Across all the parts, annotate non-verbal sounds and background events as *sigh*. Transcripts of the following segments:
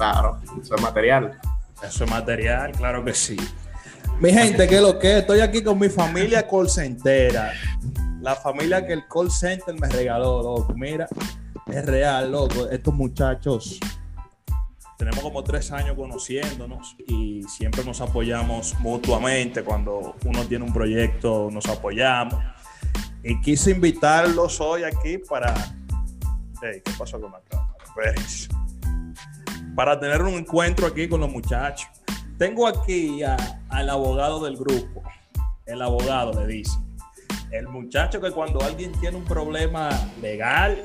Claro, eso es material. Eso es material, claro que sí. Mi gente, ¿qué es lo que? Estoy aquí con mi familia call centera. La familia que el call center me regaló, loco. Mira, es real, loco. Estos muchachos tenemos como tres años conociéndonos y siempre nos apoyamos mutuamente. Cuando uno tiene un proyecto, nos apoyamos. Y quise invitarlos hoy aquí para. Hey, ¿Qué pasó con la cámara? Para tener un encuentro aquí con los muchachos. Tengo aquí a- al abogado del grupo. El abogado le dice. El muchacho que cuando alguien tiene un problema legal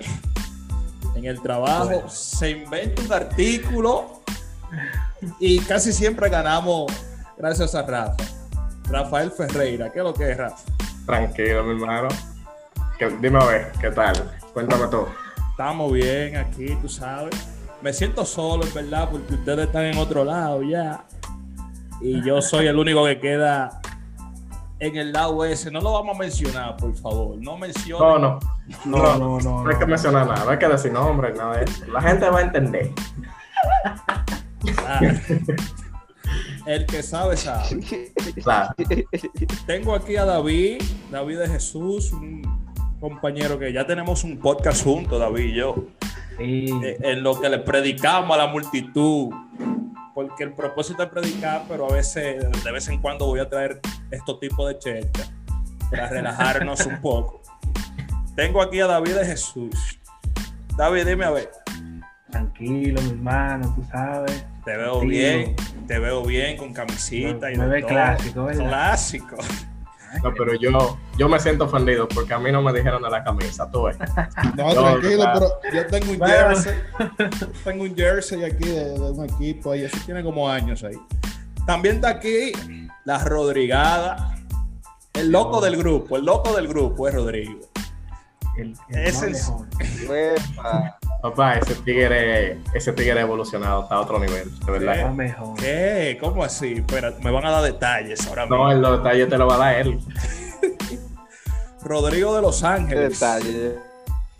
en el trabajo, Bueno. se inventa un artículo y casi siempre ganamos gracias a Rafa. Rafael Ferreira, ¿qué es lo que es Rafa? Tranquilo, mi hermano. Que- dime a ver, ¿qué tal? Cuéntame todo. Estamos bien aquí, tú sabes. Me siento solo, en verdad, porque ustedes están en otro lado ya. Y yo soy el único que queda en el lado ese. No lo vamos a mencionar, por favor. No mencionen. No, no. No, No, no, no. No hay que mencionar nada, no hay que decir nombre, nada de eso. La gente va a entender. Ah. El que sabe, sabe. Claro. Tengo aquí a David, David de Jesús, un compañero que ya tenemos un podcast juntos, David y yo. Sí. eh, en lo que le predicamos a la multitud. Porque el propósito es predicar, pero a veces, de vez en cuando voy a traer estos tipos de chelcha para relajarnos un poco. Tengo aquí a David de Jesús. David, dime a ver. Tranquilo, mi hermano, tú sabes. Te veo bien, te veo bien con camisita y Me ve todo. clásico, ¿verdad? Clásico. *laughs* No, pero yo, yo me siento ofendido porque a mí no me dijeron de la camisa, tú ves. *laughs* No, No, tranquilo, claro. pero yo tengo un Bueno. jersey. Tengo un jersey aquí de, de un equipo ahí. Eso tiene como años ahí. También está aquí la Rodrigada. El loco del grupo, el loco del grupo es Rodrigo. El, el es- mejor. *laughs* Papá, ese tigre, ese tigre evolucionado está a otro nivel, de verdad. más mejor. ¿Qué? ¿Cómo así? Espera, me van a dar detalles ahora No, mismo. el detalle te lo va a dar él. *laughs* Rodrigo de Los Qué Ángeles. detalle.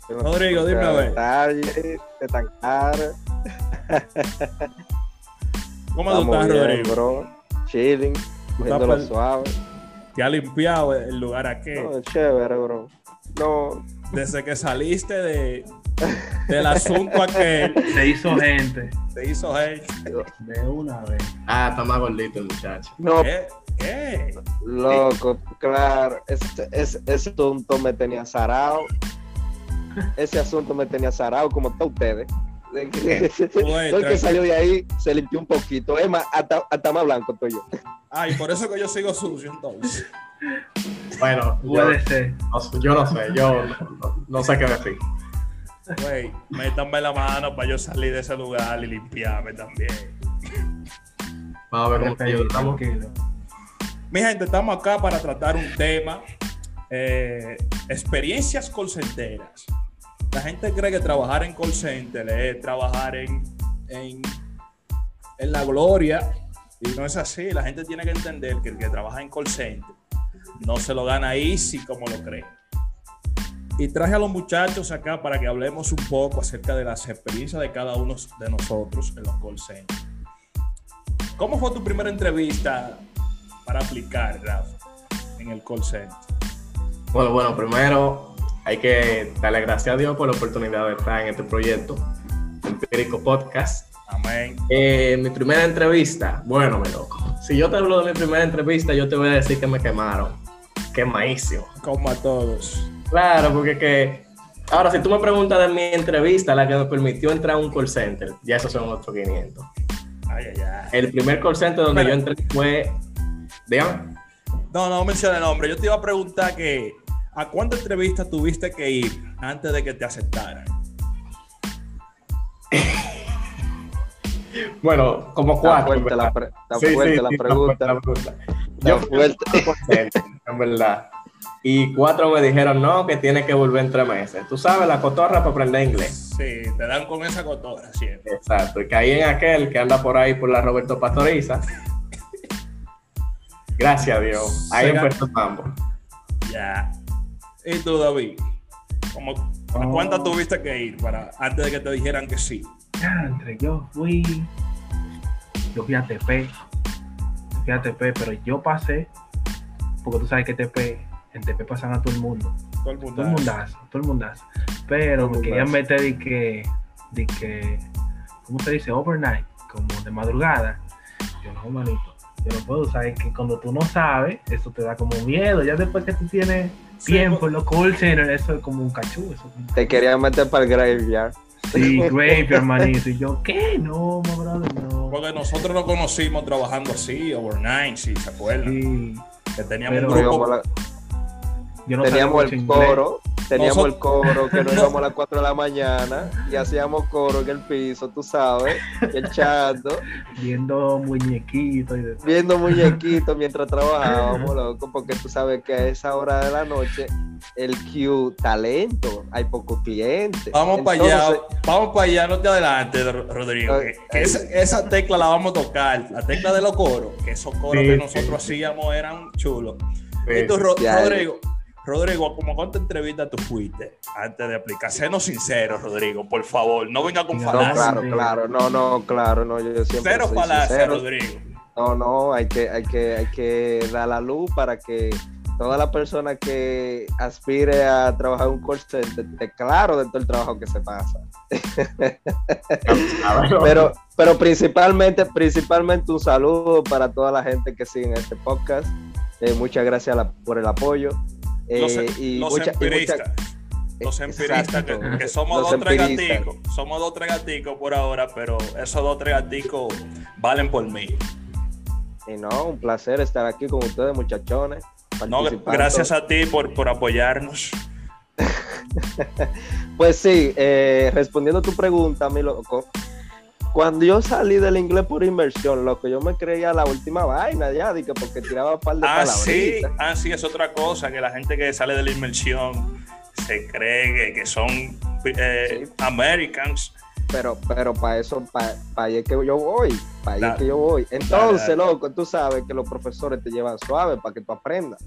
Rodrigo, dime a ver. Detalle, qué tan caro. ¿Cómo tú estás, bien, Rodrigo? bro. Chilling, cogiéndolo per- suave. ¿Te ha limpiado el lugar aquí? No, chévere, bro. No, Desde que saliste de, del asunto aquel, Se hizo gente te hizo gente. de una vez. Ah, está más gordito el muchacho. no, ¿Qué? ¿Qué? loco, claro. Ese, ese, ese asunto me tenía zarado. Ese asunto me tenía zarado, como todos ustedes. Todo *laughs* el que salió de ahí se limpió un poquito. Es más, hasta, hasta más blanco estoy yo. Ay, por eso que yo sigo sucio entonces. Bueno, yo, Puede ser. no, yo no sé, yo no, no sé qué decir. Güey, métanme la mano para yo salir de ese lugar y limpiarme también. Vamos a ver cómo te tranquilo. Mi gente, estamos acá para tratar un tema, eh, experiencias call centeras. La gente cree que trabajar en call center es trabajar en, en, en la gloria y no es así. La gente tiene que entender que el que trabaja en call center no se lo gana easy como lo cree. Y traje a los muchachos acá para que hablemos un poco acerca de las experiencias de cada uno de nosotros en los call centers. ¿Cómo fue tu primera entrevista para aplicar, Rafa, en el call center? Bueno, bueno, primero hay que darle gracias a Dios por la oportunidad de estar en este proyecto, Empírico Podcast. Amén. Eh, mi primera entrevista, bueno, mi loco. Si yo te hablo de mi primera entrevista, yo te voy a decir que me quemaron. Quemadísimo. Como a todos. Claro, porque que. Ahora, si tú me preguntas de mi entrevista, la que me permitió entrar a un call center, ya esos son otros 500. Ay, ay, ay. El primer call center donde yo entré fue. Dígame. No, no menciona el nombre. Yo te iba a preguntar que ¿a cuántas entrevistas tuviste que ir antes de que te aceptaran? *laughs* Bueno, como Está cuatro. fuerte en la, pre- está Sí, fuerte sí, la sí, pregunta. la pregunta. Está Yo fui fuerte. al call center, en verdad. Y cuatro me dijeron, no, que tiene que volver en tres meses. Tú sabes, la cotorra para aprender inglés. Sí, te dan con esa cotorra siempre. Exacto. Y caí en aquel que anda por ahí por la Roberto Pastoriza. Gracias a Dios. Ahí empezó el mambo. Ya. ¿Y tú, David? ¿Cómo, ¿A Oh. cuántas tuviste que ir para antes de que te dijeran que sí? Ya, entre yo fui yo fui a TP, fui a TP, pero yo pasé, porque tú sabes que TP, en TP pasan a todo el mundo. Todo el mundo. Todo el mundazo, todo el mundazo. Pero me querían mundazo. meter de que, de que, ¿cómo se dice? Overnight, como de madrugada. Yo no, manito, yo no puedo, sabes que cuando tú no sabes, eso te da como miedo. Ya después que tú tienes Sí, tiempo po- en los call centers, eso es como un cachú. Eso es Te querían meter para el graveyard. Sí, graveyard, manito. Y yo, ¿qué? No, my brother, no. Porque nosotros nos conocimos trabajando así, overnight, si se acuerdan. Sí, Que teníamos Pero- un grupo. La- yo no sabía teníamos el inglés. coro, teníamos el coro que nos *laughs* No. íbamos a las 4 de la mañana y hacíamos coro en el piso, tú sabes, echando, *laughs* Viendo muñequitos y de viendo muñequitos *laughs* mientras trabajábamos, loco, porque tú sabes que a esa hora de la noche el Q talento, hay pocos clientes. Vamos para Entonces, allá, vamos para allá, no te adelantes, Ro- Rodrigo. Ay, esa, esa tecla la vamos a tocar, la tecla de los coros, que esos coros Sí, que nosotros sí. hacíamos eran chulos. Sí, y tú, Ro- Ya, Rodrigo, Rodrigo, ¿cómo cuántas entrevistas tú fuiste antes de aplicar? Senos sinceros, Rodrigo, por favor, no venga con No, No, claro, claro, no, no, claro, no, yo siempre Cero sincero. Rodrigo. No, no, hay que, hay que, hay que dar la luz para que toda la persona que aspire a trabajar en un call center esté claro de todo el trabajo que se pasa. *laughs* Pero, pero principalmente, principalmente un saludo para toda la gente que sigue en este podcast. Eh, muchas gracias la- por el apoyo. Eh, Los, y los mucha- y mucha- empiristas. Los empiristas, que, somos Los dos tres gaticos. Somos dos tres gaticos por ahora, pero esos dos tres gaticos valen por mí. Y no, un placer estar aquí con ustedes, muchachones. No, gracias a ti por, por apoyarnos. *laughs* Pues sí, eh, respondiendo a tu pregunta, mi loco, cuando yo salí del inglés por inversión, loco, yo me creía la última vaina ya, que porque tiraba un par de Ah, sí, ah, sí, es otra cosa, que la gente que sale de la inmersión se cree que, que son eh, Sí. Americans. Pero, pero para eso, para allá es que yo voy, para allá es que yo voy. Entonces, Dale, dale. loco, tú sabes que los profesores te llevan suave para que tú aprendas.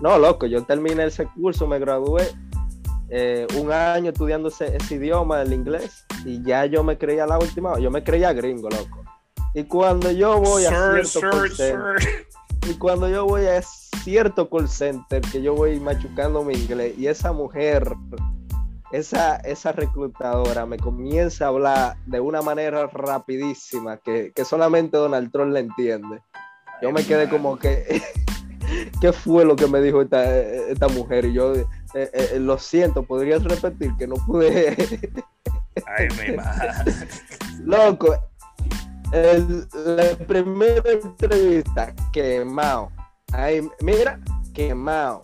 No, loco, yo terminé ese curso, me gradué eh, un año estudiando ese, ese idioma, el inglés, y ya yo me creía la última, yo me creía gringo, loco. Y cuando yo voy a cierto call center, y cuando yo voy a cierto call center, que yo voy machucando mi inglés, y esa mujer, esa, esa reclutadora me comienza a hablar de una manera rapidísima que, que solamente Donald Trump le entiende. Yo me quedé como que, *laughs* ¿qué fue lo que me dijo esta, esta mujer? Y yo, eh, eh, lo siento, ¿podrías repetir que no pude? *laughs* Ay, mi madre. *laughs* Loco, el- la primera entrevista, quemado. Ay, mira, quemado.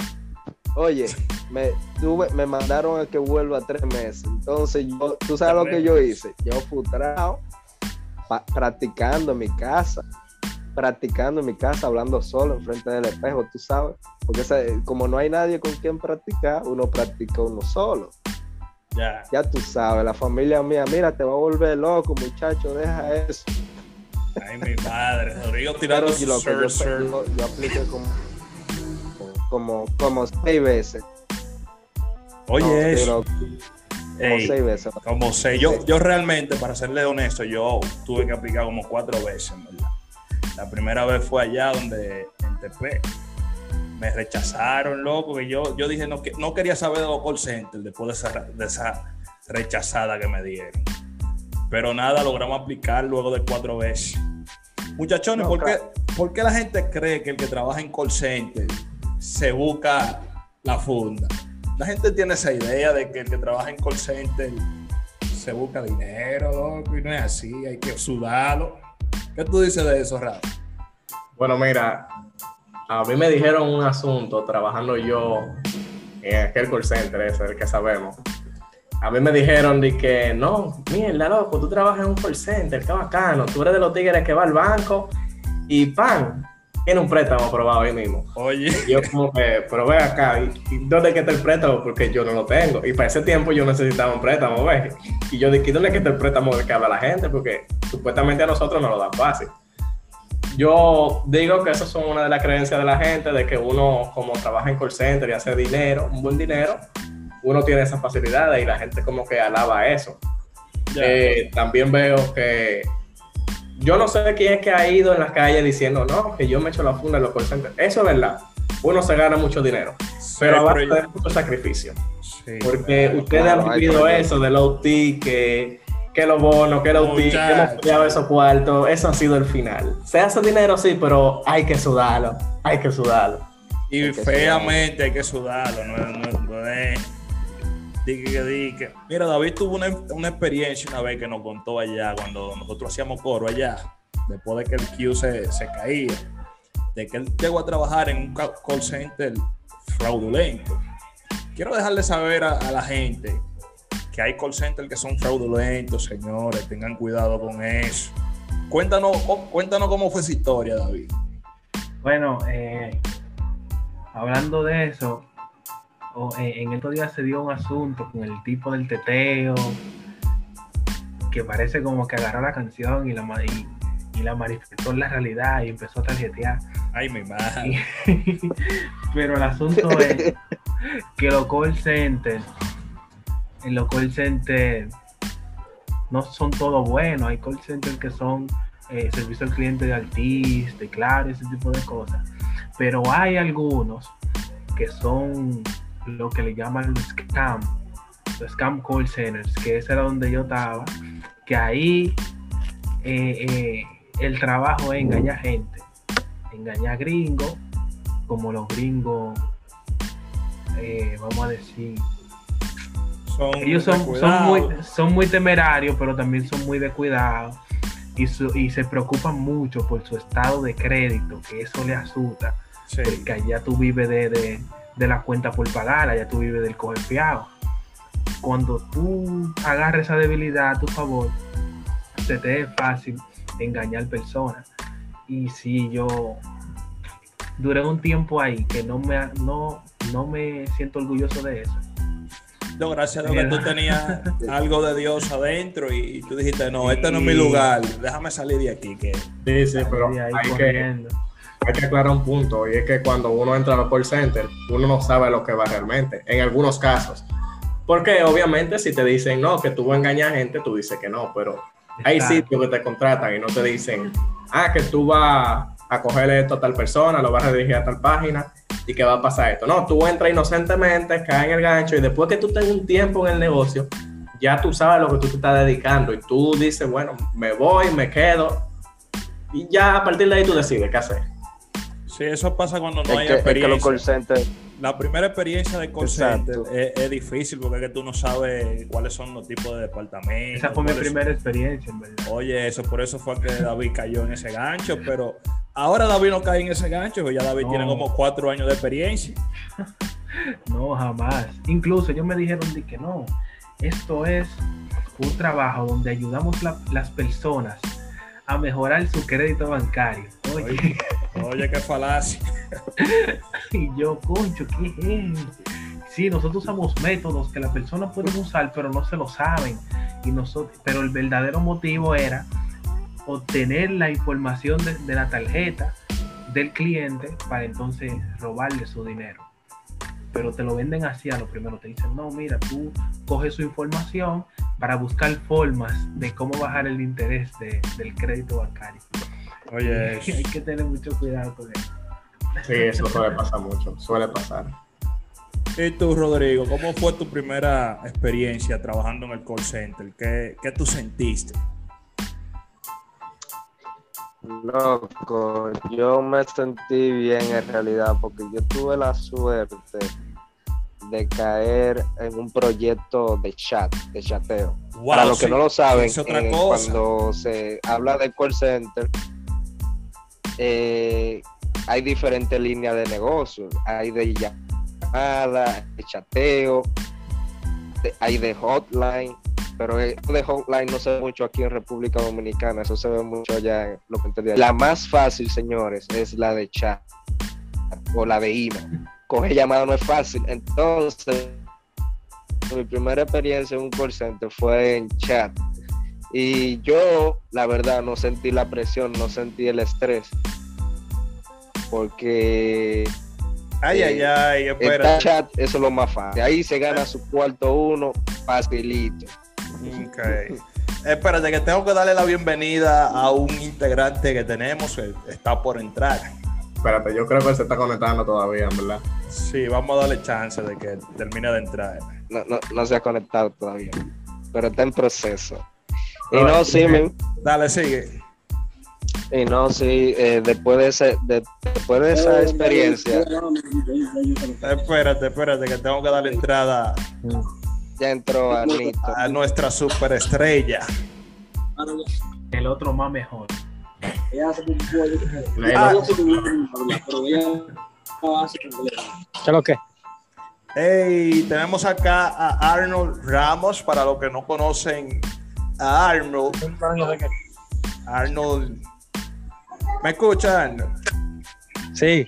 Oye, me, tuve, me mandaron a que vuelva tres meses. Entonces, yo, tú sabes lo que yo hice. Yo frustrado, pa- practicando en mi casa. Practicando en mi casa, hablando solo enfrente del espejo, tú sabes. Porque como no hay nadie con quien practicar, uno practica uno solo. Ya. Ya tú sabes, la familia mía, mira, te va a volver loco, muchacho, deja eso. Ay, mi madre. Rodrigo tirando su yo, yo, yo- apliqué como, como, como seis veces. Oye, No, eso. como Ey, seis veces. como sé, yo, yo realmente, para serle honesto, yo tuve que aplicar como cuatro veces, verdad. La primera vez fue allá donde, en TP. Me rechazaron, loco, que yo, yo dije, no, que- no quería saber de los call centers después de esa, de esa rechazada que me dieron. Pero nada, logramos aplicar luego de cuatro veces. Muchachones, No, ¿por, qué, por qué la gente cree que el que trabaja en call center se busca la funda? La gente tiene esa idea de que el que trabaja en call center se busca dinero, loco, y no es así, hay que sudarlo. ¿Qué tú dices de eso, Rafa? Bueno, mira, a mí me dijeron un asunto trabajando yo en aquel call center, ese el que sabemos. A mí me dijeron de que no, mierda, loco, tú trabajas en un call center, qué bacano, tú eres de los tigres que va al banco y pan, tiene un préstamo aprobado ahí mismo. Oye, Y yo como que, pero ve acá, ¿y, y dónde que está el préstamo? Porque yo no lo tengo. Y para ese tiempo yo necesitaba un préstamo, ¿ves? Y yo dije, ¿dónde que está el préstamo que habla la gente? Porque supuestamente a nosotros nos lo dan fácil. Yo digo que eso son una de las creencias de la gente, de que uno como trabaja en call center y hace dinero, un buen dinero, uno tiene esas facilidades y la gente como que alaba eso. ya. Eh, también veo que yo no sé quién es que ha ido en las calles diciendo, no, que yo me echo la funda en los call centers. Eso es verdad. Uno se gana mucho dinero, pero a base pero de mucho sacrificio. Sí. Porque ustedes claro, han vivido eso de los tickets, que los bonos, que los tickets, hemos peleado esos cuartos. Eso ha sido el final. Se hace dinero, sí, pero hay que sudarlo. Hay que sudarlo. Y Hay que feamente hay que sudarlo, no, no, no es. Dique que dique. Mira, David tuvo una, una experiencia una vez que nos contó allá, cuando nosotros hacíamos coro allá, después de que el Q se, se caía, de que él llegó a trabajar en un ca- call center fraudulento. Quiero dejarle saber a, a la gente que hay call centers que son fraudulentos, señores, tengan cuidado con eso. Cuéntanos, oh, cuéntanos cómo fue esa historia, David. Bueno, eh, hablando de eso, eh, en estos días se dio un asunto con el tipo del teteo, que parece como que agarró la canción y la, y, y la manifestó en la realidad y empezó a tarjetear. Ay, mi madre. *laughs* Pero el asunto es *laughs* que los call centers, en los call centers no son todos buenos. Hay call centers que son eh, servicio al cliente de Altis, de Claro, ese tipo de cosas. Pero hay algunos que son lo que le llaman los scam, los scam call centers, que ese era donde yo estaba, que ahí eh, eh, el trabajo es engañar gente, engañar gringos, como los gringos, eh, vamos a decir, Son ellos son, son, muy, son muy temerarios, pero también son muy descuidados y, su- y se preocupan mucho por su estado de crédito, que eso le asusta, Sí. porque allá tú vives de, de- de la cuenta por pagar, allá tú vives del coger fiado. Cuando tú agarras esa debilidad a tu favor, se te es fácil engañar personas. Y si yo duré un tiempo ahí que no me, no, no me siento orgulloso de eso, No, gracias a Dios que tú tenías *laughs* algo de Dios adentro y, y tú dijiste, no, este no es mi lugar, déjame salir de aquí. Que... Sí, sí, pero hay que, hay que aclarar un punto y es que cuando uno entra a los call centers, uno no sabe lo que va realmente, en algunos casos. Porque obviamente si te dicen no, que tú vas a engañar gente, tú dices que no, pero hay Exacto. sitios que te contratan y no te dicen, ah, que tú vas a coger esto a tal persona, lo vas a redirigir a tal página y que va a pasar esto. No, tú entras inocentemente, caes en el gancho y después que tú tengas un tiempo en el negocio, ya tú sabes lo que tú te estás dedicando y tú dices, bueno, me voy, me quedo y ya a partir de ahí tú decides qué hacer. Sí, eso pasa cuando no Es hay que, es que los experiencia. call centers, La primera experiencia de call center es, es difícil porque es que tú no sabes cuáles son los tipos de departamentos. Esa fue mi son- primera experiencia, en verdad. Oye, eso por eso fue que David cayó en ese gancho, pero ahora David no cae en ese gancho, porque ya David No. tiene como cuatro años de experiencia. *laughs* No, jamás. Incluso ellos me dijeron de que no, esto es un trabajo donde ayudamos la- las personas a mejorar su crédito bancario. Oye, Oye, qué falacia. *laughs* y yo, concho, ¿qué es? Sí, nosotros usamos métodos que las personas pueden usar, pero no se lo saben. Y nosotros, pero el verdadero motivo era obtener la información de, de la tarjeta del cliente para entonces robarle su dinero. Pero te lo venden así a lo primero. Te dicen, no, mira, tú coges su información para buscar formas de cómo bajar el interés de- del crédito bancario. Oye, *laughs* Hay que tener mucho cuidado con eso. Sí, eso suele pasar mucho, suele pasar. y tú, Rodrigo, ¿cómo fue tu primera experiencia trabajando en el call center? ¿Qué, qué tú sentiste? loco, yo me sentí bien en realidad porque yo tuve la suerte de caer en un proyecto de chat, de chateo. Wow, Para los que no lo saben, eh, cuando se habla de call center, eh, hay diferentes líneas de negocio. Hay de llamada, de chateo, de- hay de hotline, pero esto de hotline no se ve mucho aquí en República Dominicana, eso se ve mucho allá en lo que entendí. La más fácil, señores, es la de chat o la de email. Coger llamada no es fácil. Entonces, mi primera experiencia en un call center fue en chat. Y yo, la verdad, no sentí la presión, no sentí el estrés. Porque Ay, Eh, ay, ay, en espera. chat eso es lo más fácil. Ahí se gana su cuarto uno facilito. Ok. Espérate, que tengo que darle la bienvenida a un integrante que tenemos está por entrar. Espérate, yo creo que él se está conectando todavía, verdad. Sí, vamos a darle chance de que termine de entrar. No, no, no se ha conectado todavía, pero está en proceso. Y No, sí, men, Dale, sigue. y no, sí, eh, después, de ese, de- después de esa experiencia, Espérate, espérate, que tengo que darle entrada ya entró Arnito. a nuestra superestrella. El otro más mejor. Ah. ¿Qué es lo que? Hey, tenemos acá a Arnold Ramos, para los que no conocen a Arnold. Arnold. ¿Me escuchan? Sí,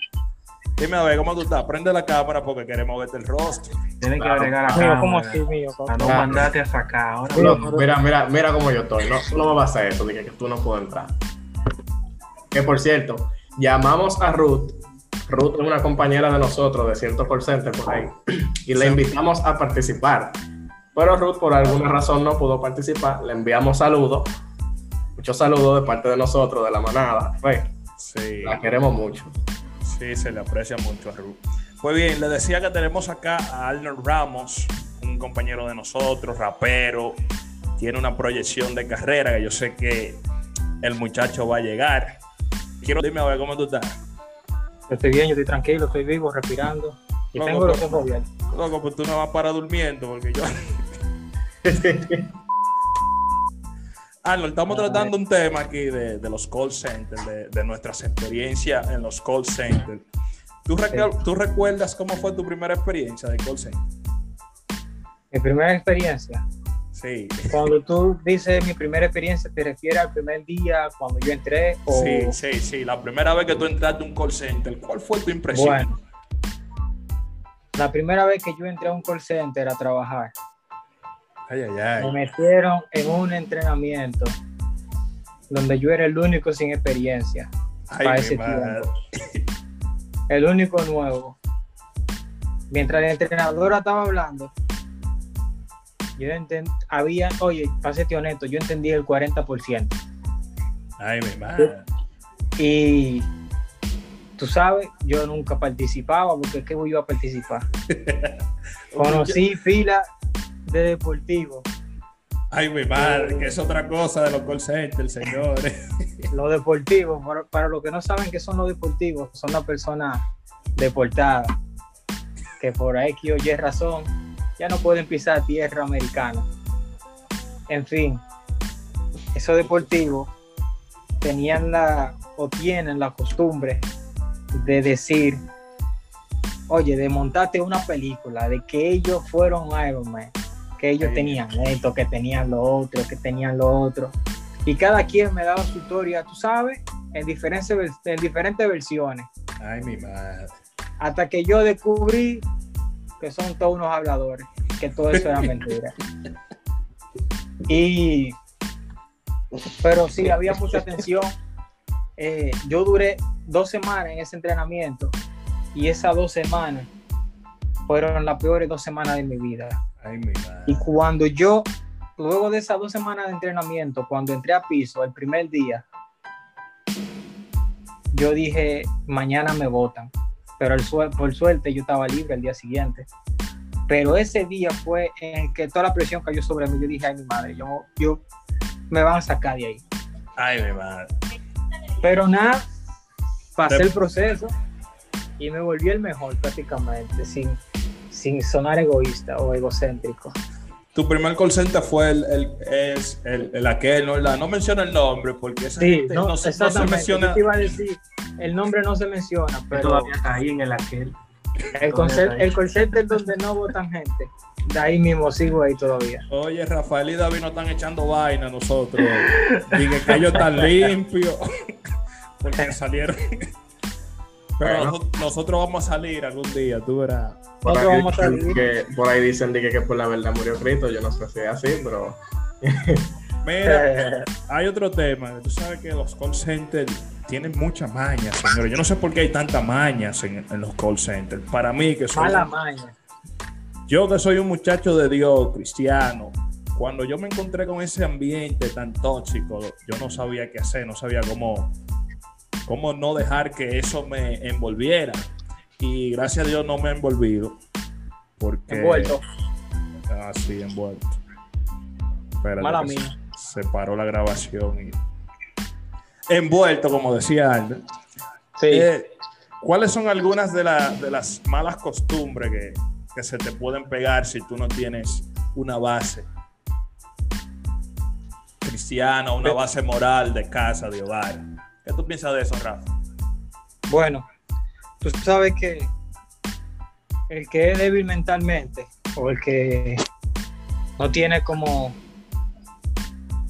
Dime a ver cómo tú estás. Prende la cámara porque queremos verte el rostro. Tienes que Claro. agregar a mío, cámara ¿cómo así, mío? Para no mandarte a sacar. Ahora No, mira, mira, mira cómo yo estoy. No, no me vas a hacer eso, que, que tú no puedes entrar. Que por cierto, llamamos a Ruth. Ruth es una compañera de nosotros de cierto por ahí. Y le Sí. invitamos a participar. Pero Ruth, por alguna razón, no pudo participar. Le enviamos saludos. Muchos saludos de parte de nosotros, de la manada. Pues, Sí. la queremos mucho. Sí, se le aprecia mucho a Ruth. Pues bien, le decía que tenemos acá a Arnold Ramos, un compañero de nosotros, rapero, tiene una proyección de carrera que yo sé que el muchacho va a llegar. Quiero dime a ver cómo tú estás. Yo estoy bien, yo estoy tranquilo, estoy vivo, respirando. Y tengo los ojos abiertos. Loco, pues tú no vas para durmiendo porque yo. *laughs* Arnold, estamos tratando un tema aquí de, de los call centers, de, de nuestras experiencias en los call centers. ¿Tú, recu- ¿Tú recuerdas cómo fue tu primera experiencia de call center? Mi primera experiencia. Sí. Cuando tú dices mi primera experiencia, ¿te refieres al primer día cuando yo entré? O... Sí, sí, sí. La primera vez que tú entraste a un call center, ¿cuál fue tu impresión? Bueno, la primera vez que yo entré a un call center a trabajar, Ay, ay, me metieron en un entrenamiento donde yo era el único sin experiencia, para ese madre. el único nuevo. Mientras la entrenadora estaba hablando, yo había, oye, para serte honesto, yo entendí el 40%. Ay, mi madre. Y tú sabes, yo nunca participaba, porque ¿qué voy yo a participar? *laughs* Conocí fila de deportivos. Ay, mi madre, que es otra cosa de los call centers, señores. *laughs* Los deportivos, para, para los que no saben qué son los deportivos, son las personas deportadas que por X o Y razón ya no pueden pisar tierra americana. En fin, esos deportivos tenían la o tienen la costumbre de decir, oye, de montarte una película, de que ellos fueron Iron Man, que ellos tenían esto, que tenían lo otro, que tenían lo otro. Y cada quien me daba su historia, tú sabes, en diferentes, en diferentes versiones. Ay, mi madre. Hasta que yo descubrí que son todos unos habladores, que todo eso era *laughs* mentira. Y, pero sí, había mucha tensión. Eh, yo duré dos semanas en ese entrenamiento y esas dos semanas fueron las peores dos semanas de mi vida. Ay, mi. Y cuando yo, luego de esas dos semanas de entrenamiento, cuando entré a piso el primer día, yo dije, mañana me votan. Pero el por suerte yo estaba libre el día siguiente. Pero ese día fue en que toda la presión cayó sobre mí. Yo dije, ay, mi madre, yo, yo me van a sacar de ahí. Ay, mi madre. Pero nada, pasé Te- el proceso y me volví el mejor prácticamente, sin, sin sonar egoísta o egocéntrico. Tu primer call center fue el, el, es el, el aquel, ¿no? La- no menciona el nombre porque esa Sí, gente no, no, se, no se menciona. Yo te iba a decir, el nombre no se menciona, Yo pero todavía caí en el aquel. el concepto, el concepto es donde no votan gente. De ahí mismo sigo ahí todavía. Oye, Rafael y David nos están echando vaina a nosotros. Dije que ellos están *laughs* limpios. *laughs* Porque *laughs* salieron. Pero Bueno. nosotros, nosotros vamos a salir algún día, tú verás. Por ahí, vamos a salir. que, por ahí dicen de que, que por la verdad murió Cristo. Yo no sé si es así, pero *laughs* Mira, *laughs* hay otro tema. Tú sabes que los call centers tienen mucha maña, señores. Yo no sé por qué hay tanta mañas en, en los call centers. Para mí, que soy, mala maña. yo que soy un muchacho de Dios, cristiano, cuando yo me encontré con ese ambiente tan tóxico, yo no sabía qué hacer, no sabía cómo, cómo no dejar que eso me envolviera. Y gracias a Dios no me he envolvido. Porque, Envuelto. Ah, sí, envuelto. Espérate Mala mía. Se, se paró la grabación y... Envuelto, como decía Albert. Sí. Eh, ¿Cuáles son algunas de, la- de las malas costumbres que, que se te pueden pegar si tú no tienes una base cristiana, una base moral de casa, de hogar? ¿Qué tú piensas de eso, Rafa? Bueno, tú sabes que el que es débil mentalmente o el que no tiene como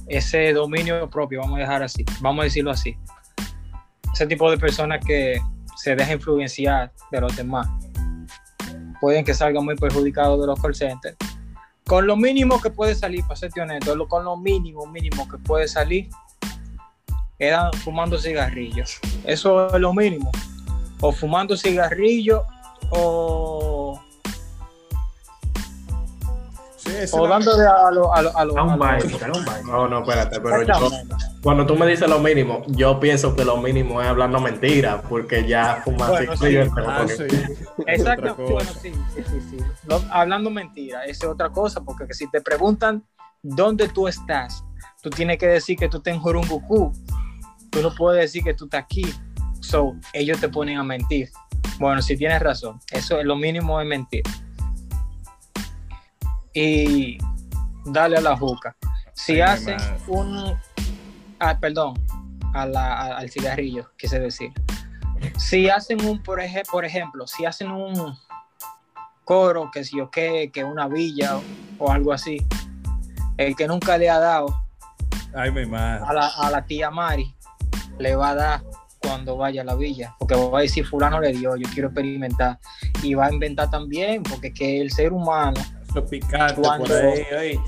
ese dominio propio, vamos a dejar así, vamos a decirlo así. Ese tipo de personas que se deja influenciar de los demás pueden que salgan muy perjudicados de los call centers. Con lo mínimo que puede salir, para serte honesto, con lo mínimo, mínimo que puede salir, era fumando cigarrillos. Eso es lo mínimo. O fumando cigarrillos o, Sí, o dándole a los... A lo, a lo- A a un lo- baile, a un baile. No, no, espérate, pero yo, cuando tú me dices lo mínimo, yo pienso que lo mínimo es hablando mentira, porque ya fumar Bueno, cigarrillo sí. Ah, sí. Exacto, bueno, sí, sí, sí, sí. Lo- hablando mentira, esa es otra cosa, porque que si te preguntan dónde tú estás, tú tienes que decir que tú estás en Jurungucú. Tú no puedes decir que tú estás aquí. So, ellos te ponen a mentir. Bueno, si tienes razón, eso es lo mínimo es mentir. Y dale a la juca. Si Ay, hacen un. Ah, perdón, a la- a- al cigarrillo, quise decir. Si hacen un, por, ej- por ejemplo, si hacen un coro, que si yo qué, que una villa o, o algo así, el que nunca le ha dado Ay, mi madre. a la, a la tía Mari, le va a dar cuando vaya a la villa, porque va a decir, fulano le dio, yo quiero experimentar, y va a inventar también, porque que el ser humano, picante Cuando- por ahí.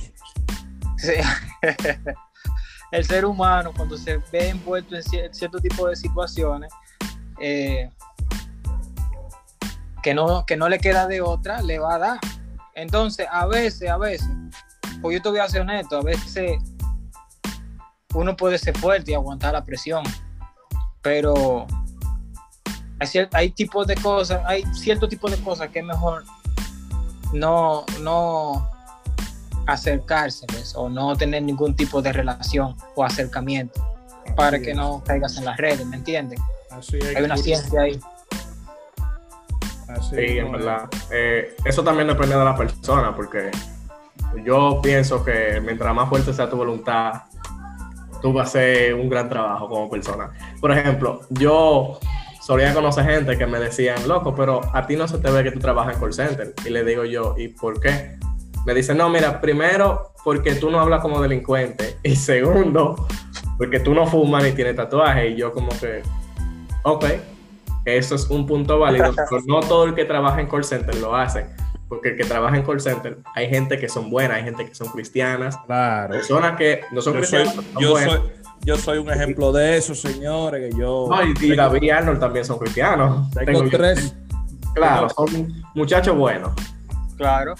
*laughs* el ser humano cuando se ve envuelto en cier- cierto tipo de situaciones eh, que, no, que no le queda de otra, le va a dar. Entonces, a veces, a veces, pues yo te voy a ser honesto, a veces uno puede ser fuerte y aguantar la presión, pero hay, hay tipos de cosas, hay cierto tipo de cosas que es mejor no, no acercárseles o no tener ningún tipo de relación o acercamiento para que no caigas en las redes, ¿me entiendes? Así es, Hay una ciencia ahí. Así Sí, en verdad. Eh, eso también depende de la persona, porque yo pienso que mientras más fuerte sea tu voluntad, tú vas a hacer un gran trabajo como persona. Por ejemplo, yo solía conocer gente que me decían, loco, pero a ti no se te ve que tú trabajas en call center. Y le digo yo, ¿y por qué? Me dicen, no, mira, primero, porque tú no hablas como delincuente. *laughs* Y segundo, porque tú no fumas ni tienes tatuaje. Y yo como que, ok, eso es un punto válido, pero no todo el que trabaja en call center lo hace. Porque el que trabaja en call center, hay gente que son buenas, hay gente que son cristianas, Claro. personas que no son Yo soy, cristianas, son yo, buenas. soy, yo soy un ejemplo de eso, señores, que yo No, y, y David y Arnold también son cristianos. tengo Tengo yo- tres. Claro, son muchachos buenos. Claro.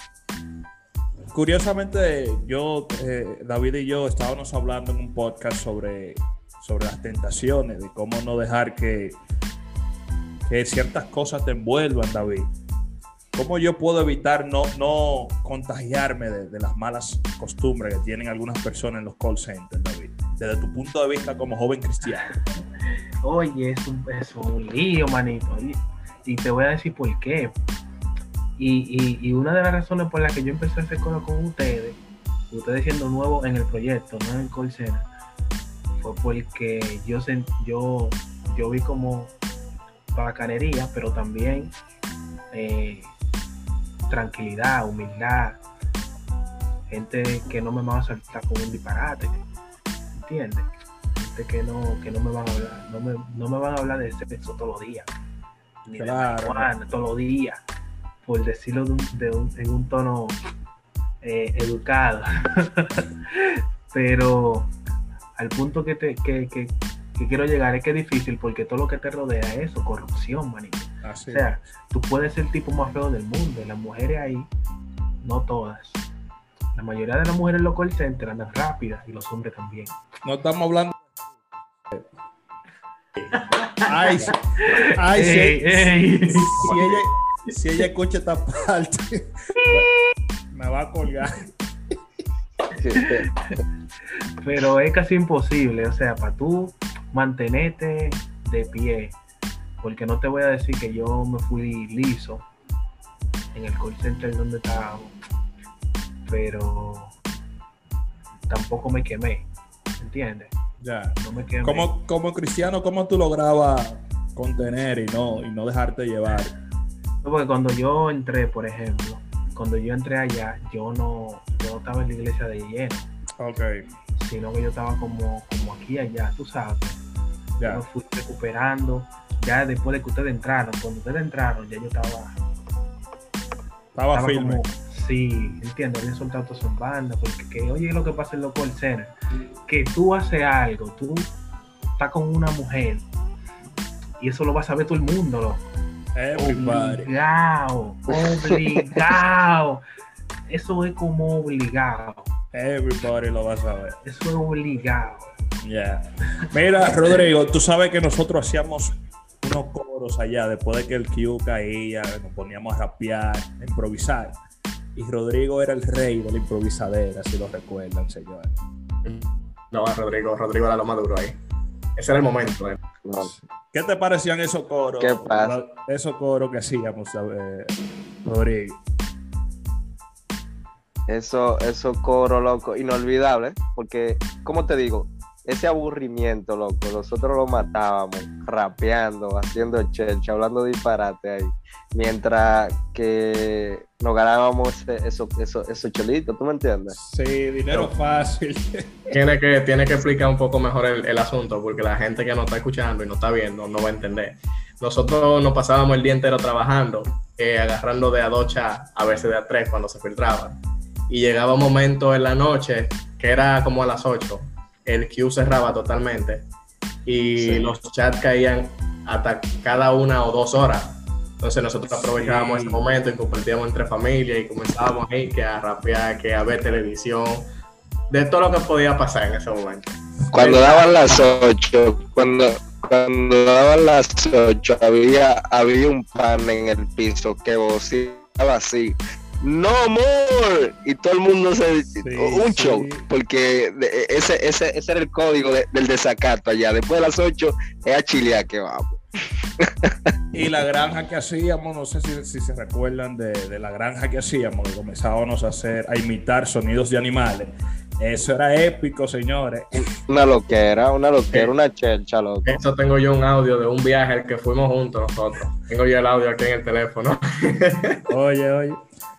Curiosamente, yo, eh, David y yo estábamos hablando en un podcast sobre, sobre las tentaciones, de cómo no dejar que, que ciertas cosas te envuelvan, David. ¿Cómo yo puedo evitar no, no contagiarme de, las malas costumbres que tienen algunas personas en los call centers, David? Desde tu punto de vista como joven cristiano. Oye, es un, es un lío, manito. Y, te voy a decir por qué. Y, y- y una de las razones por las que yo empecé a hacer cosas con ustedes, ustedes siendo nuevos en el proyecto, no en el call center, fue porque yo, yo, yo vi como bacanería, pero también eh, tranquilidad, humildad, gente que no me va a soltar con un disparate, ¿entiendes? Gente que no, que no me van a hablar, no me, no me van a hablar de sexo todos los días, ni Claro. de marihuana todos los días, por decirlo de un- de un- en un tono eh, educado. *laughs* Pero al punto que, te, que, que- que quiero llegar es que es difícil porque todo lo que te rodea es eso, corrupción, manito. Así. O sea, tú puedes ser el tipo más feo del mundo. y Las mujeres ahí, no todas, la La mayoría de las mujeres en los call centers andan rápidas y los hombres también. No estamos hablando. Ay, sí. ay, sí. Ey, ey. si ella, si ella escucha esta parte, me va a colgar. Pero es casi imposible, o sea, para tú mantenerte de pie, porque no te voy a decir que yo me fui liso en el call center donde estaba, pero tampoco me quemé, ¿entiendes? Ya. No me quemé. Como, como cristiano, ¿cómo tú lograbas contener y no, y no dejarte llevar? No, Porque cuando yo entré, por ejemplo, cuando yo entré allá, yo no, yo no estaba en la iglesia de lleno, Ok, sino que yo estaba como, como aquí allá, tú sabes. Yo ya. me fui recuperando. Ya después de que ustedes entraron, cuando ustedes entraron, ya yo estaba, Estaba estaba firme. como, sí, entiendo, había soltado todo en banda, porque que, oye, lo que pasa en los call centers, que tú haces algo, tú estás con una mujer, y eso lo va a saber todo el mundo, loco. Everybody. Obligado, obligado. Eso es como obligado. Everybody lo va a saber. Eso es obligado. Ya. Mira, Rodrigo, tú sabes que nosotros hacíamos unos coros allá después de que el Q caía, nos poníamos a rapear, a improvisar. Y Rodrigo era el rey de la improvisadera, si lo recuerdan, señores. No, Rodrigo, Rodrigo era lo más duro ahí. Ese era el momento. eh. ¿Qué te parecían esos coros? ¿Qué pasa? Esos coros que hacíamos, eh, Rodrigo. Eso, eso coro, loco, inolvidable, porque, como te digo, ese aburrimiento, loco, nosotros lo matábamos rapeando, haciendo chelcha, hablando disparate ahí, mientras que nos ganábamos ese- eso, eso, esos chelitos, ¿tú me entiendes? Sí, dinero fácil. Tiene que, tiene que explicar un poco mejor el, el asunto, porque la gente que no está escuchando y no está viendo no va a entender. Nosotros nos pasábamos el día entero trabajando, eh, agarrando de a dos chats, a veces de a tres cuando se filtraban. Y llegaba un momento en la noche, que era como a las 8, el queue cerraba totalmente y Sí. los chats caían hasta cada una o dos horas. Entonces nosotros aprovechábamos Sí. ese momento y compartíamos entre familias y comenzábamos ahí que a rapear, que a ver televisión, de todo lo que podía pasar en ese momento. Cuando daban las ocho, cuando, cuando daban las ocho, había, había un pan en el piso que vociaba así. No more y todo el mundo se un sí. show porque ese, ese, ese era el código de- del desacato allá después de las 8 es a chilear que vamos *laughs* Y la granja que hacíamos, no sé si, si se recuerdan de, de la granja que hacíamos, que comenzábamos a hacer, a imitar sonidos de animales. Eso era épico, señores. una loquera una loquera una chelcha loco Eso tengo yo un audio de un viaje al que fuimos juntos nosotros. Tengo yo el audio aquí en el teléfono. *laughs* Oye, oye.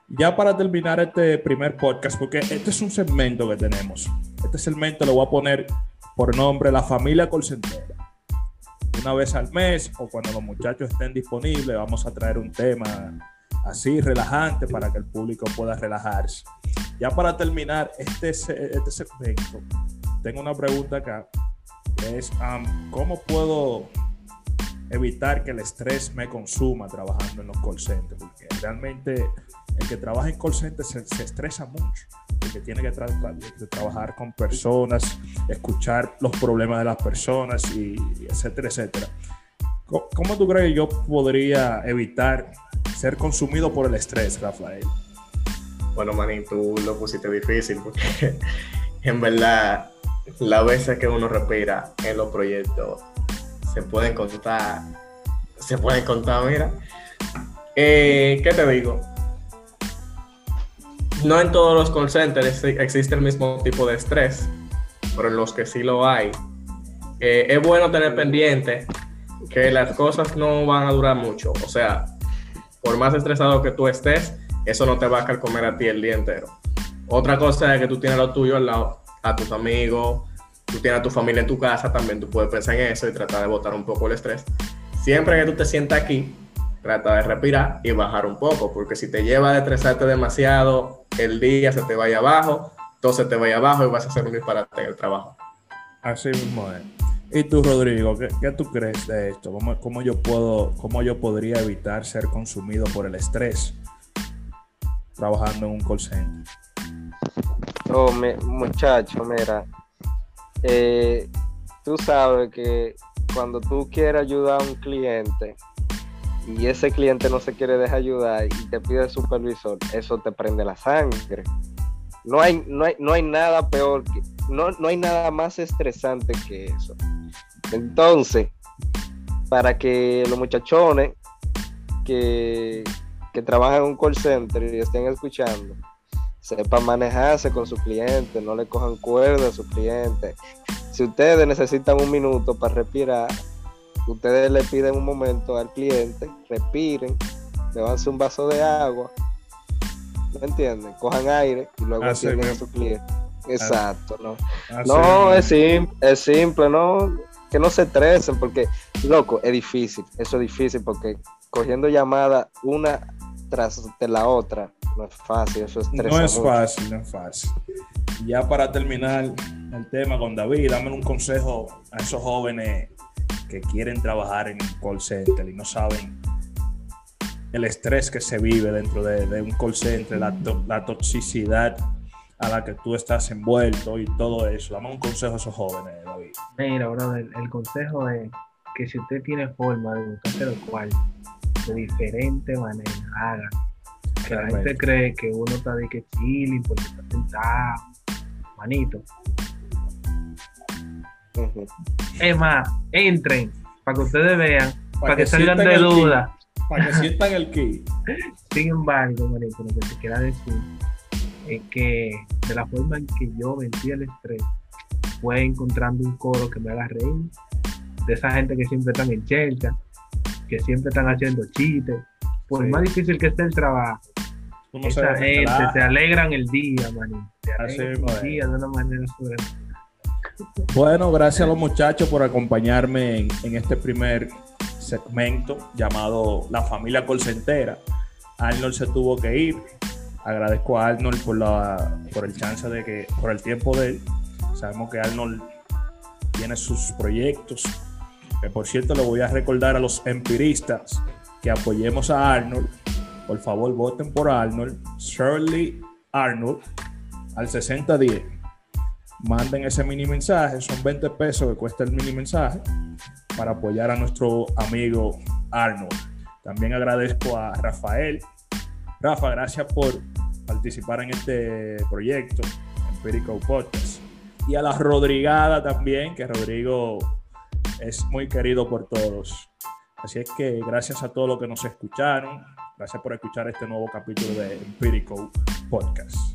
Ya para terminar este primer podcast, porque este es un segmento que tenemos. Este segmento lo voy a poner por nombre La Familia Colcentera. Una vez al mes o cuando los muchachos estén disponibles, vamos a traer un tema así relajante para que el público pueda relajarse. Ya para terminar este, este segmento, tengo una pregunta acá. es, am, ¿cómo puedo evitar que el estrés me consuma trabajando en los call centers? Porque realmente el que trabaja en call centers se, se estresa mucho, porque tiene que tra- tra- que trabajar con personas, escuchar los problemas de las personas, y, etcétera, etcétera. ¿Cómo, tú crees que yo podría evitar ser consumido por el estrés, Rafael? Bueno, maní, tú lo pusiste difícil porque *laughs* en verdad las veces que uno respira en los proyectos se pueden contar, se pueden contar, mira. Eh, ¿Qué te digo? No en todos los call centers existe el mismo tipo de estrés, pero en los que sí lo hay, eh, es bueno tener pendiente que las cosas no van a durar mucho. O sea, por más estresado que tú estés, eso no te va a carcomer a ti el día entero. Otra cosa es que tú tienes lo tuyo al lado, a tus amigos, tú tienes a tu familia en tu casa, también tú puedes pensar en eso y tratar de botar un poco el estrés. Siempre que tú te sientas aquí, trata de respirar y bajar un poco, porque si te lleva a estresarte demasiado, el día se te vaya abajo, todo se te vaya abajo y vas a hacer un disparate en el trabajo. Así mismo es. ¿Y tú, Rodrigo, qué, qué tú crees de esto? ¿Cómo, cómo yo puedo, ¿Cómo yo podría evitar ser consumido por el estrés trabajando en un call center? Oh, mi- muchacho, mira. Eh, tú sabes que cuando tú quieres ayudar a un cliente y ese cliente no se quiere dejar ayudar y te pide el supervisor, eso te prende la sangre. No hay, no hay, no hay nada peor no, no hay nada más estresante que eso. Entonces, para que los muchachones que, que trabajan en un call center y estén escuchando, sepan manejarse con su cliente, no le cojan cuerda a su cliente. Si ustedes necesitan un minuto para respirar, ustedes le piden un momento al cliente, respiren, bebanse un vaso de agua, ¿me entienden? Cojan aire y luego Así atienden a su cliente. Exacto, ¿no? Así No, es. es simple, es simple, ¿no? Que no se estresen, porque, loco, es difícil, eso es difícil, porque cogiendo llamadas una tras de la otra, no es fácil, eso estresa No es mucho. fácil, no es fácil. Ya para terminar el tema con David, dame un consejo a esos jóvenes que quieren trabajar en un call center y no saben el estrés que se vive dentro de, de un call center, la, to- la toxicidad a la que tú estás envuelto y todo eso. Dame un consejo a esos jóvenes, David. Mira, brother, el consejo es que si usted tiene forma de buscarse los cuartos de diferente manera, haga. Que la gente cree que uno está de que chilling porque está sentado. Manito. Es más, entren para que ustedes vean, para, que, salgan de duda. Para que sientan el ki. *laughs* Sin embargo, manito, lo que te quiero decir es que de la forma en que yo vencí el estrés fue encontrando un coro que me haga reír. De esa gente que siempre están en chelcha, que siempre están haciendo chistes. Por Sí. más difícil que esté el trabajo, Tú no esa gente te alegran el día, manito. Te alegran el día de una manera. Bueno, gracias a los muchachos por acompañarme en, en este primer segmento llamado La familia colcentera. Arnold se tuvo que ir. Agradezco a Arnold por, la, por el chance de que, por el tiempo de él. Sabemos que Arnold tiene sus proyectos. Que por cierto, le voy a recordar a los empiristas que apoyemos a Arnold. Por favor, voten por Arnold. Shirley Arnold al 6010 manden ese mini mensaje, son 20 pesos que cuesta el mini mensaje para apoyar a nuestro amigo Arnold. También agradezco a Rafael. Rafa, gracias por participar en este proyecto, Empirical Podcast. Y a la Rodrigada también, que Rodrigo es muy querido por todos. Así es que gracias a todos los que nos escucharon. Gracias por escuchar este nuevo capítulo de Empirical Podcast.